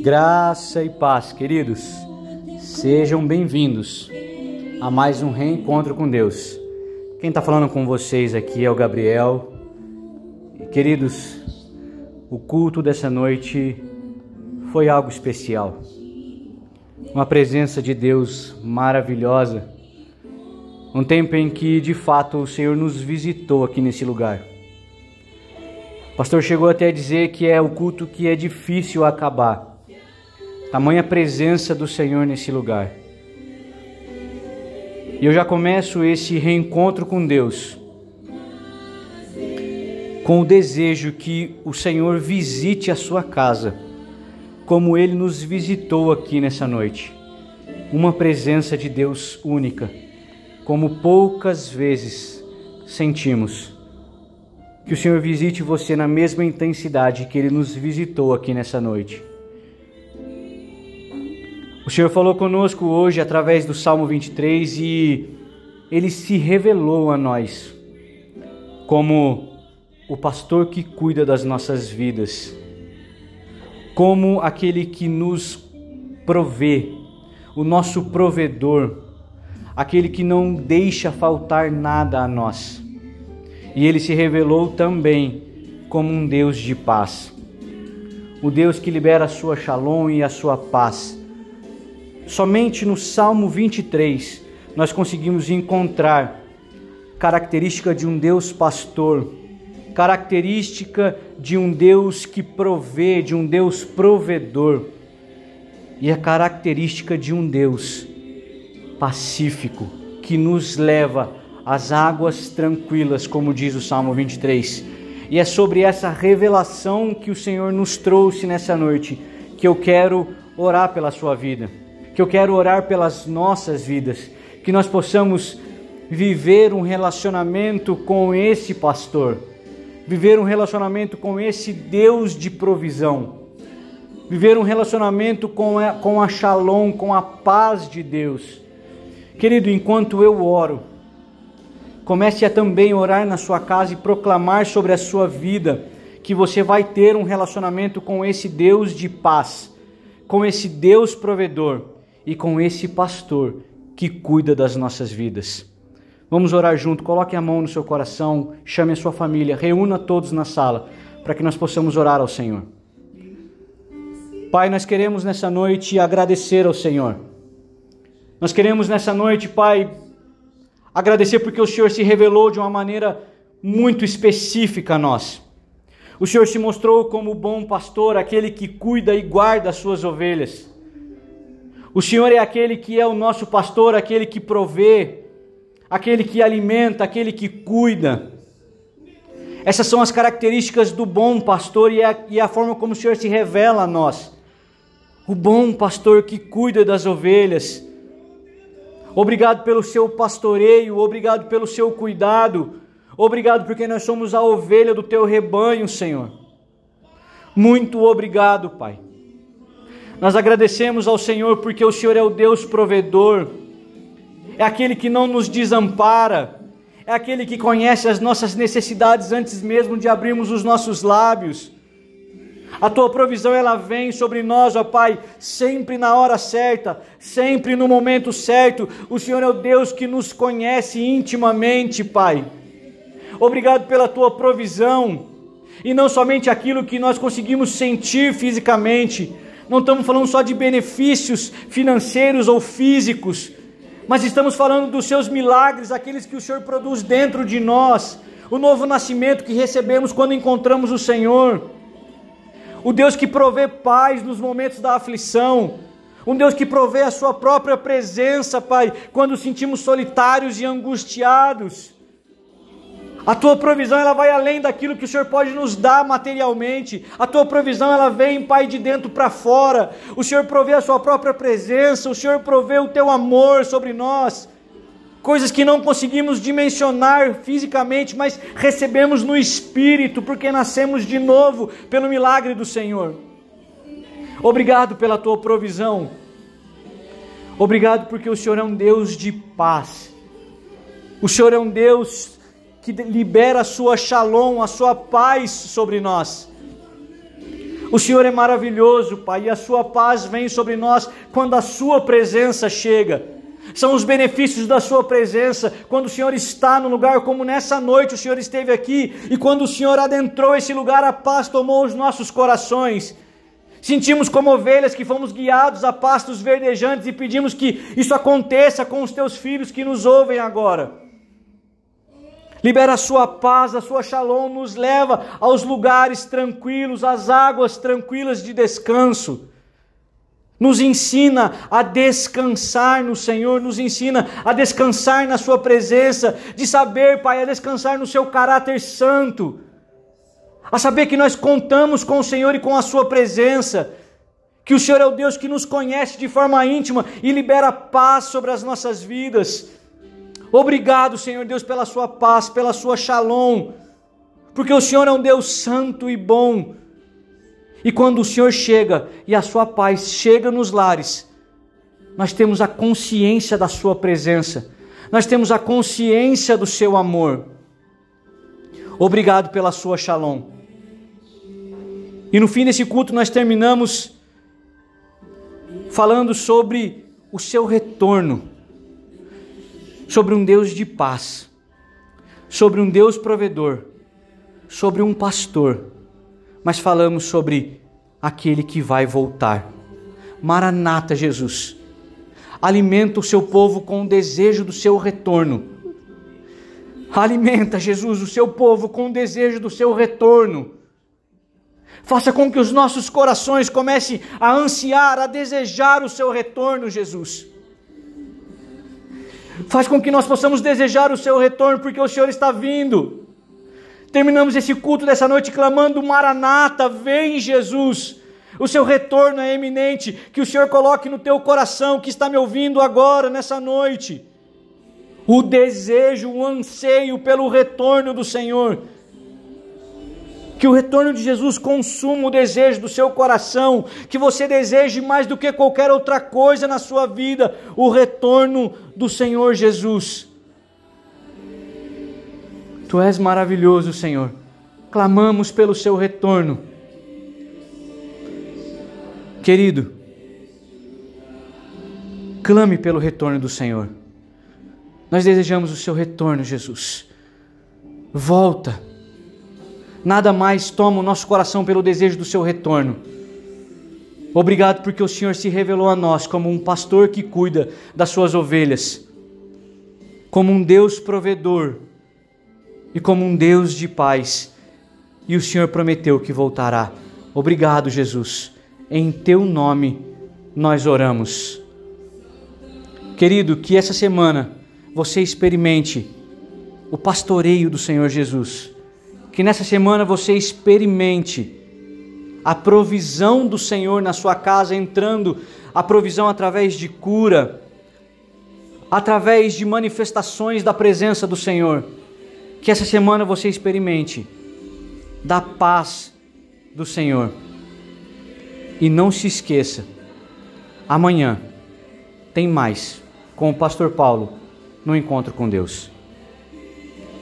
Graça e paz, queridos. Sejam bem-vindos a mais um reencontro com Deus. Quem está falando com vocês aqui é o Gabriel. Queridos, o culto dessa noite foi algo especial. Uma presença de Deus maravilhosa. Um tempo em que, de fato, o Senhor nos visitou aqui nesse lugar. O pastor chegou até a dizer que é o culto que é difícil acabar tamanha presença do Senhor nesse lugar. E eu já começo esse reencontro com Deus com o desejo que o Senhor visite a sua casa, como ele nos visitou aqui nessa noite. Uma presença de Deus única, como poucas vezes sentimos. Que o Senhor visite você na mesma intensidade que ele nos visitou aqui nessa noite. O Senhor falou conosco hoje através do Salmo 23 e ele se revelou a nós como o pastor que cuida das nossas vidas, como aquele que nos provê, o nosso provedor, aquele que não deixa faltar nada a nós. E ele se revelou também como um Deus de paz, o Deus que libera a sua shalom e a sua paz Somente no Salmo 23 nós conseguimos encontrar característica de um Deus pastor, característica de um Deus que provê, de um Deus provedor, e a característica de um Deus pacífico que nos leva às águas tranquilas, como diz o Salmo 23. E é sobre essa revelação que o Senhor nos trouxe nessa noite que eu quero orar pela sua vida que eu quero orar pelas nossas vidas, que nós possamos viver um relacionamento com esse pastor, viver um relacionamento com esse Deus de provisão, viver um relacionamento com a, com a shalom, com a paz de Deus. Querido, enquanto eu oro, comece a também orar na sua casa e proclamar sobre a sua vida que você vai ter um relacionamento com esse Deus de paz, com esse Deus provedor e com esse pastor que cuida das nossas vidas. Vamos orar junto, coloque a mão no seu coração, chame a sua família, reúna todos na sala para que nós possamos orar ao Senhor. Pai, nós queremos nessa noite agradecer ao Senhor. Nós queremos nessa noite, Pai, agradecer porque o Senhor se revelou de uma maneira muito específica a nós. O Senhor se mostrou como o bom pastor, aquele que cuida e guarda as suas ovelhas. O Senhor é aquele que é o nosso pastor, aquele que provê, aquele que alimenta, aquele que cuida. Essas são as características do bom pastor e a, e a forma como o Senhor se revela a nós. O bom pastor que cuida das ovelhas. Obrigado pelo seu pastoreio, obrigado pelo seu cuidado, obrigado porque nós somos a ovelha do teu rebanho, Senhor. Muito obrigado, Pai. Nós agradecemos ao Senhor porque o Senhor é o Deus provedor, é aquele que não nos desampara, é aquele que conhece as nossas necessidades antes mesmo de abrirmos os nossos lábios. A tua provisão ela vem sobre nós, ó Pai, sempre na hora certa, sempre no momento certo. O Senhor é o Deus que nos conhece intimamente, Pai. Obrigado pela tua provisão, e não somente aquilo que nós conseguimos sentir fisicamente, não estamos falando só de benefícios financeiros ou físicos, mas estamos falando dos seus milagres, aqueles que o Senhor produz dentro de nós, o novo nascimento que recebemos quando encontramos o Senhor, o Deus que provê paz nos momentos da aflição, um Deus que provê a Sua própria presença, Pai, quando sentimos solitários e angustiados. A tua provisão ela vai além daquilo que o Senhor pode nos dar materialmente. A tua provisão ela vem, Pai, de dentro para fora. O Senhor provê a sua própria presença, o Senhor provê o teu amor sobre nós. Coisas que não conseguimos dimensionar fisicamente, mas recebemos no espírito, porque nascemos de novo pelo milagre do Senhor. Obrigado pela tua provisão. Obrigado porque o Senhor é um Deus de paz. O Senhor é um Deus que libera a sua shalom, a sua paz sobre nós. O Senhor é maravilhoso, Pai, e a Sua paz vem sobre nós quando a Sua presença chega. São os benefícios da Sua presença quando o Senhor está no lugar, como nessa noite o Senhor esteve aqui, e quando o Senhor adentrou esse lugar, a paz tomou os nossos corações. Sentimos como ovelhas que fomos guiados a pastos verdejantes e pedimos que isso aconteça com os teus filhos que nos ouvem agora. Libera a sua paz, a sua shalom, nos leva aos lugares tranquilos, às águas tranquilas de descanso. Nos ensina a descansar no Senhor, nos ensina a descansar na Sua presença, de saber, Pai, a descansar no Seu caráter santo, a saber que nós contamos com o Senhor e com a Sua presença, que o Senhor é o Deus que nos conhece de forma íntima e libera paz sobre as nossas vidas. Obrigado, Senhor Deus, pela sua paz, pela sua shalom, porque o Senhor é um Deus santo e bom. E quando o Senhor chega e a sua paz chega nos lares, nós temos a consciência da sua presença, nós temos a consciência do seu amor. Obrigado pela sua shalom. E no fim desse culto nós terminamos falando sobre o seu retorno sobre um Deus de paz, sobre um Deus provedor, sobre um pastor, mas falamos sobre aquele que vai voltar. Maranata, Jesus. Alimenta o seu povo com o desejo do seu retorno. Alimenta, Jesus, o seu povo com o desejo do seu retorno. Faça com que os nossos corações comecem a ansiar, a desejar o seu retorno, Jesus. Faz com que nós possamos desejar o seu retorno, porque o Senhor está vindo. Terminamos esse culto dessa noite clamando: Maranata, vem Jesus. O seu retorno é eminente. Que o Senhor coloque no teu coração, que está me ouvindo agora, nessa noite, o desejo, o anseio pelo retorno do Senhor que o retorno de Jesus consuma o desejo do seu coração, que você deseje mais do que qualquer outra coisa na sua vida, o retorno do Senhor Jesus. Tu és maravilhoso, Senhor. Clamamos pelo seu retorno. Querido, clame pelo retorno do Senhor. Nós desejamos o seu retorno, Jesus. Volta nada mais toma o nosso coração pelo desejo do seu retorno. Obrigado porque o Senhor se revelou a nós como um pastor que cuida das suas ovelhas, como um Deus provedor e como um Deus de paz. E o Senhor prometeu que voltará. Obrigado, Jesus. Em teu nome nós oramos. Querido, que essa semana você experimente o pastoreio do Senhor Jesus que nessa semana você experimente a provisão do Senhor na sua casa, entrando a provisão através de cura, através de manifestações da presença do Senhor. Que essa semana você experimente da paz do Senhor. E não se esqueça, amanhã tem mais com o pastor Paulo no encontro com Deus.